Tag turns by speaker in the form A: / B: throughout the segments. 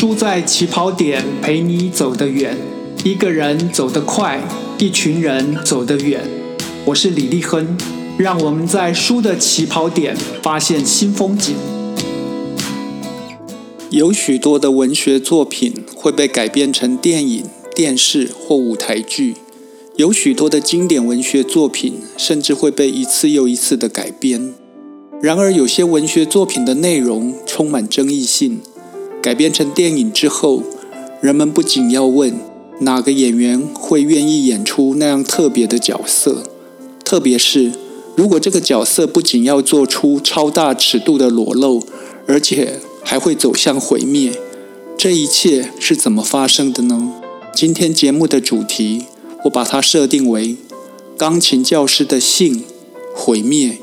A: 输在起跑点，陪你走得远。一个人走得快，一群人走得远。我是李立亨，让我们在输的起跑点发现新风景。
B: 有许多的文学作品会被改编成电影、电视或舞台剧，有许多的经典文学作品甚至会被一次又一次的改编。然而，有些文学作品的内容充满争议性。改编成电影之后，人们不仅要问哪个演员会愿意演出那样特别的角色，特别是如果这个角色不仅要做出超大尺度的裸露，而且还会走向毁灭，这一切是怎么发生的呢？今天节目的主题，我把它设定为钢琴教师的性、毁灭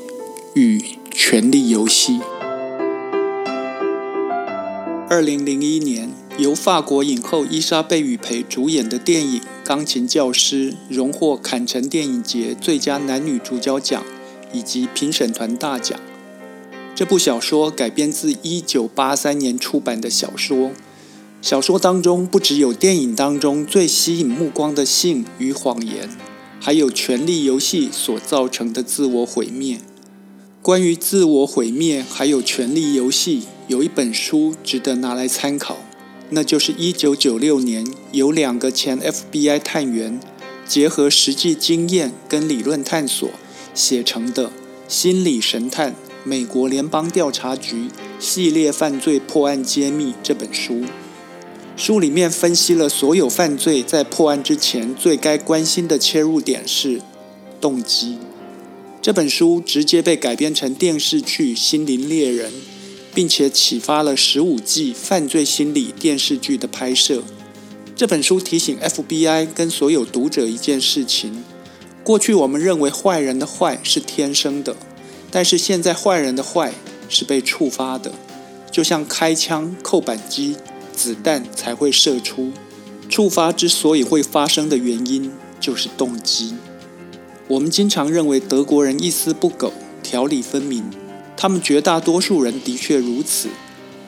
B: 与权力游戏。二零零一年，由法国影后伊莎贝·雨培主演的电影《钢琴教师》荣获坎城电影节最佳男女主角奖以及评审团大奖。这部小说改编自一九八三年出版的小说。小说当中不只有电影当中最吸引目光的性与谎言，还有权力游戏所造成的自我毁灭。关于自我毁灭，还有权力游戏，有一本书值得拿来参考，那就是一九九六年由两个前 FBI 探员结合实际经验跟理论探索写成的《心理神探：美国联邦调查局系列犯罪破案揭秘》这本书。书里面分析了所有犯罪在破案之前最该关心的切入点是动机。这本书直接被改编成电视剧《心灵猎人》，并且启发了十五季犯罪心理电视剧的拍摄。这本书提醒 FBI 跟所有读者一件事情：过去我们认为坏人的坏是天生的，但是现在坏人的坏是被触发的，就像开枪扣扳机，子弹才会射出。触发之所以会发生的原因，就是动机。我们经常认为德国人一丝不苟、条理分明，他们绝大多数人的确如此，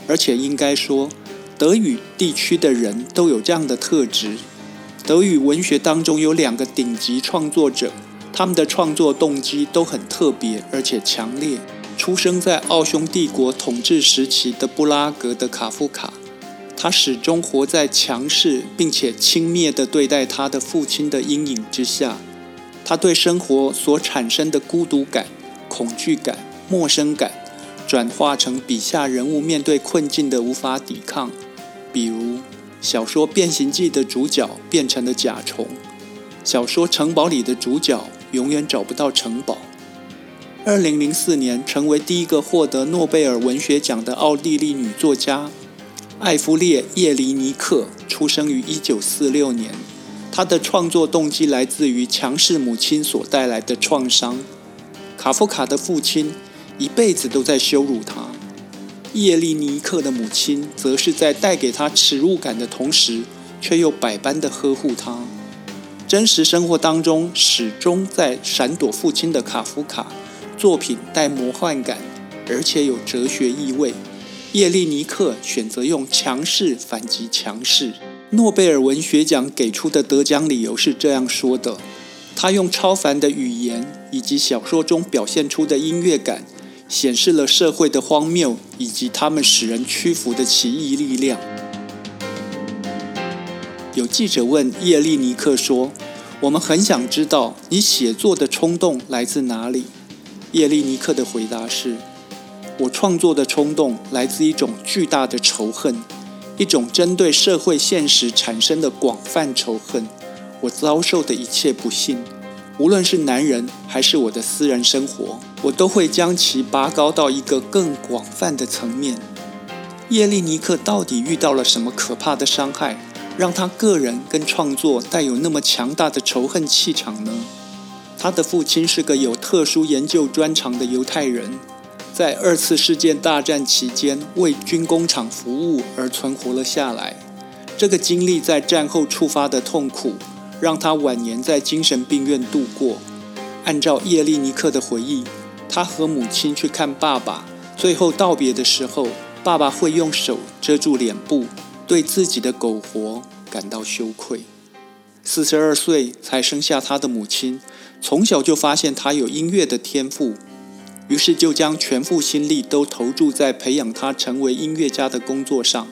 B: 而且应该说，德语地区的人都有这样的特质。德语文学当中有两个顶级创作者，他们的创作动机都很特别而且强烈。出生在奥匈帝国统治时期的布拉格的卡夫卡，他始终活在强势并且轻蔑地对待他的父亲的阴影之下。他对生活所产生的孤独感、恐惧感、陌生感，转化成笔下人物面对困境的无法抵抗。比如小说《变形记》的主角变成了甲虫，小说《城堡》里的主角永远找不到城堡。二零零四年，成为第一个获得诺贝尔文学奖的奥地利女作家艾弗列·叶利尼克，出生于一九四六年。他的创作动机来自于强势母亲所带来的创伤。卡夫卡的父亲一辈子都在羞辱他，叶利尼克的母亲则是在带给他耻辱感的同时，却又百般的呵护他。真实生活当中始终在闪躲父亲的卡夫卡，作品带魔幻感，而且有哲学意味。叶利尼克选择用强势反击强势。诺贝尔文学奖给出的得奖理由是这样说的：他用超凡的语言以及小说中表现出的音乐感，显示了社会的荒谬以及他们使人屈服的奇异力量。有记者问叶利尼克说：“我们很想知道你写作的冲动来自哪里？”叶利尼克的回答是：“我创作的冲动来自一种巨大的仇恨。”一种针对社会现实产生的广泛仇恨，我遭受的一切不幸，无论是男人还是我的私人生活，我都会将其拔高到一个更广泛的层面。叶利尼克到底遇到了什么可怕的伤害，让他个人跟创作带有那么强大的仇恨气场呢？他的父亲是个有特殊研究专长的犹太人。在二次世界大战期间为军工厂服务而存活了下来。这个经历在战后触发的痛苦，让他晚年在精神病院度过。按照叶利尼克的回忆，他和母亲去看爸爸，最后道别的时候，爸爸会用手遮住脸部，对自己的苟活感到羞愧。四十二岁才生下他的母亲，从小就发现他有音乐的天赋，于是就将全副心力都投注在培养他成为音乐家的工作上。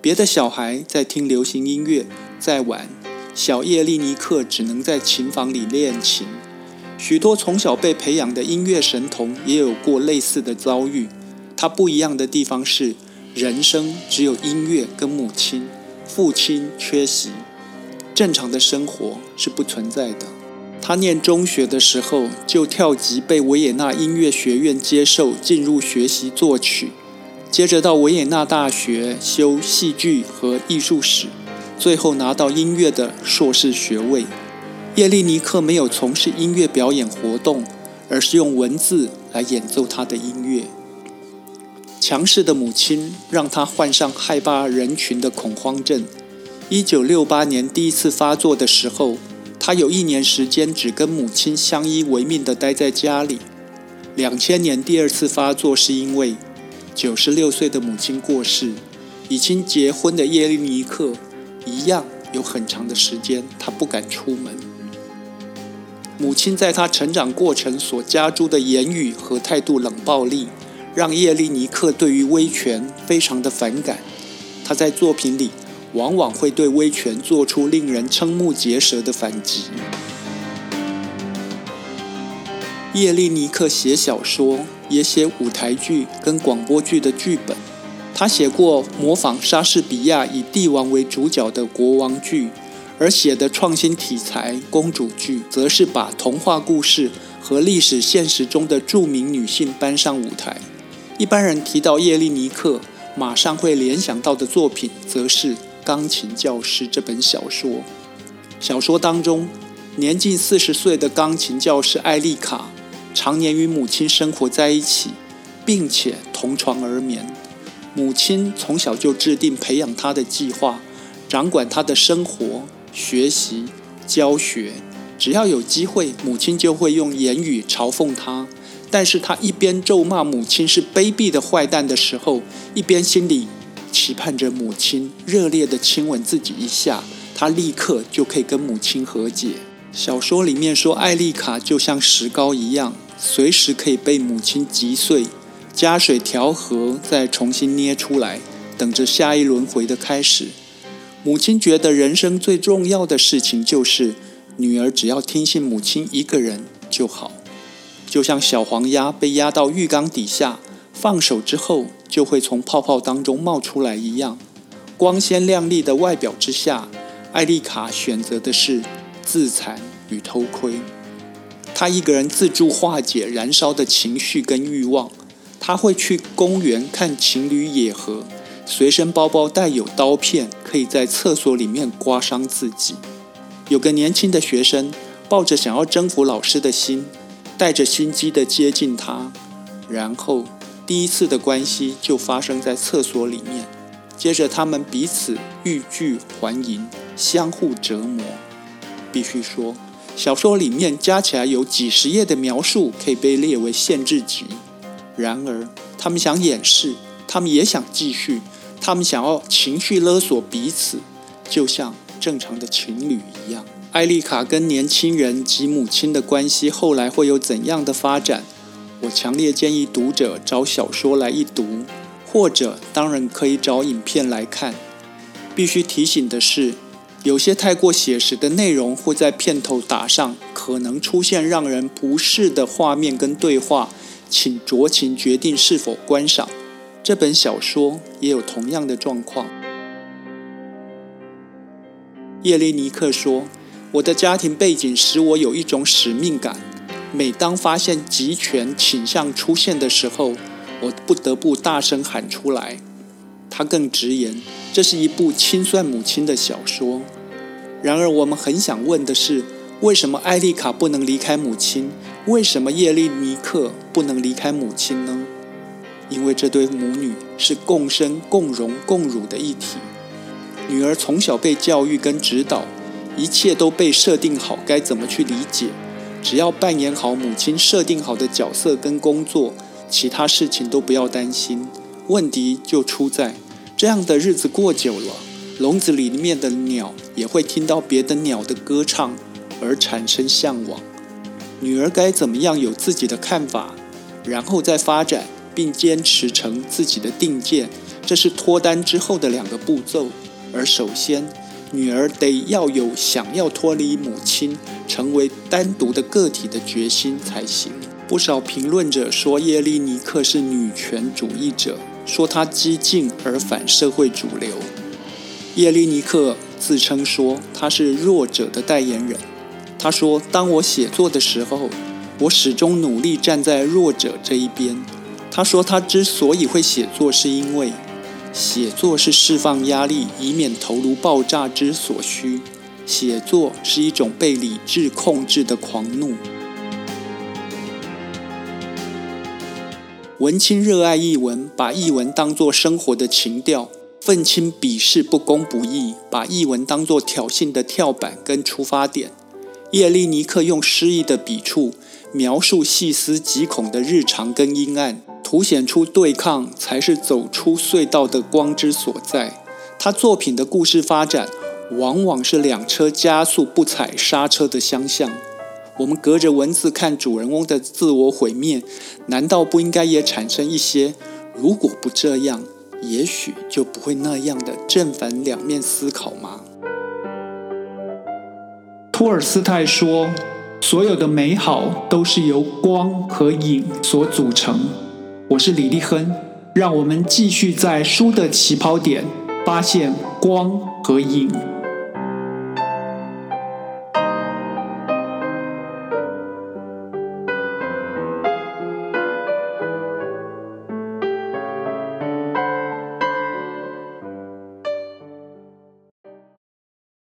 B: 别的小孩在听流行音乐，在玩，小叶利尼克只能在琴房里练琴。许多从小被培养的音乐神童也有过类似的遭遇。他不一样的地方是，人生只有音乐跟母亲，父亲缺席。正常的生活是不存在的。他念中学的时候就跳级被维也纳音乐学院接受，进入学习作曲。接着到维也纳大学修戏剧和艺术史，最后拿到音乐的硕士学位。叶利尼克没有从事音乐表演活动，而是用文字来演奏他的音乐。强势的母亲让他患上害怕人群的恐慌症。一九六八年第一次发作的时候，他有一年时间只跟母亲相依为命的待在家里。两千年第二次发作是因为九十六岁的母亲过世，已经结婚的叶利尼克一样有很长的时间他不敢出门。母亲在他成长过程所加诸的言语和态度冷暴力，让叶利尼克对于威权非常的反感。他在作品里。往往会对威权做出令人瞠目结舌的反击。叶利尼克写小说，也写舞台剧跟广播剧的剧本。他写过模仿莎士比亚以帝王为主角的国王剧，而写的创新题材公主剧，则是把童话故事和历史现实中的著名女性搬上舞台。一般人提到叶利尼克，马上会联想到的作品，则是。《钢琴教师》这本小说，小说当中，年近四十岁的钢琴教师艾丽卡，常年与母亲生活在一起，并且同床而眠。母亲从小就制定培养他的计划，掌管他的生活、学习、教学。只要有机会，母亲就会用言语嘲讽他。但是他一边咒骂母亲是卑鄙的坏蛋的时候，一边心里。期盼着母亲热烈的亲吻自己一下，他立刻就可以跟母亲和解。小说里面说，艾丽卡就像石膏一样，随时可以被母亲击碎，加水调和，再重新捏出来，等着下一轮回的开始。母亲觉得人生最重要的事情就是女儿只要听信母亲一个人就好，就像小黄鸭被压到浴缸底下，放手之后。就会从泡泡当中冒出来一样，光鲜亮丽的外表之下，艾丽卡选择的是自残与偷窥。她一个人自助化解燃烧的情绪跟欲望。她会去公园看情侣野合，随身包包带有刀片，可以在厕所里面刮伤自己。有个年轻的学生抱着想要征服老师的心，带着心机的接近他，然后。第一次的关系就发生在厕所里面，接着他们彼此欲拒还迎，相互折磨。必须说，小说里面加起来有几十页的描述可以被列为限制级。然而，他们想掩饰，他们也想继续，他们想要情绪勒索彼此，就像正常的情侣一样。艾丽卡跟年轻人及母亲的关系后来会有怎样的发展？我强烈建议读者找小说来一读，或者当然可以找影片来看。必须提醒的是，有些太过写实的内容会在片头打上可能出现让人不适的画面跟对话，请酌情决定是否观赏。这本小说也有同样的状况。叶利尼克说：“我的家庭背景使我有一种使命感。”每当发现集权倾向出现的时候，我不得不大声喊出来。他更直言，这是一部清算母亲的小说。然而，我们很想问的是，为什么艾丽卡不能离开母亲？为什么叶利尼克不能离开母亲呢？因为这对母女是共生、共荣、共辱的一体。女儿从小被教育跟指导，一切都被设定好，该怎么去理解？只要扮演好母亲设定好的角色跟工作，其他事情都不要担心。问题就出在这样的日子过久了，笼子里面的鸟也会听到别的鸟的歌唱而产生向往。女儿该怎么样有自己的看法，然后再发展并坚持成自己的定见，这是脱单之后的两个步骤。而首先，女儿得要有想要脱离母亲，成为单独的个体的决心才行。不少评论者说叶利尼克是女权主义者，说她激进而反社会主流。叶利尼克自称说她是弱者的代言人。他说：“当我写作的时候，我始终努力站在弱者这一边。”他说：“他之所以会写作，是因为写作是释放压力，以免头颅爆炸之所需。写作是一种被理智控制的狂怒。”文青热爱译文，把译文当作生活的情调；愤青鄙视不公不义，把译文当作挑衅的跳板跟出发点。叶利尼克用诗意的笔触描述细思极恐的日常跟阴暗，凸显出对抗才是走出隧道的光之所在。他作品的故事发展往往是两车加速不踩刹车的相向。我们隔着文字看主人翁的自我毁灭，难道不应该也产生一些如果不这样，也许就不会那样的正反两面思考吗？
A: 托尔斯泰说：“所有的美好都是由光和影所组成。”我是李立亨，让我们继续在书的起跑点发现光和影。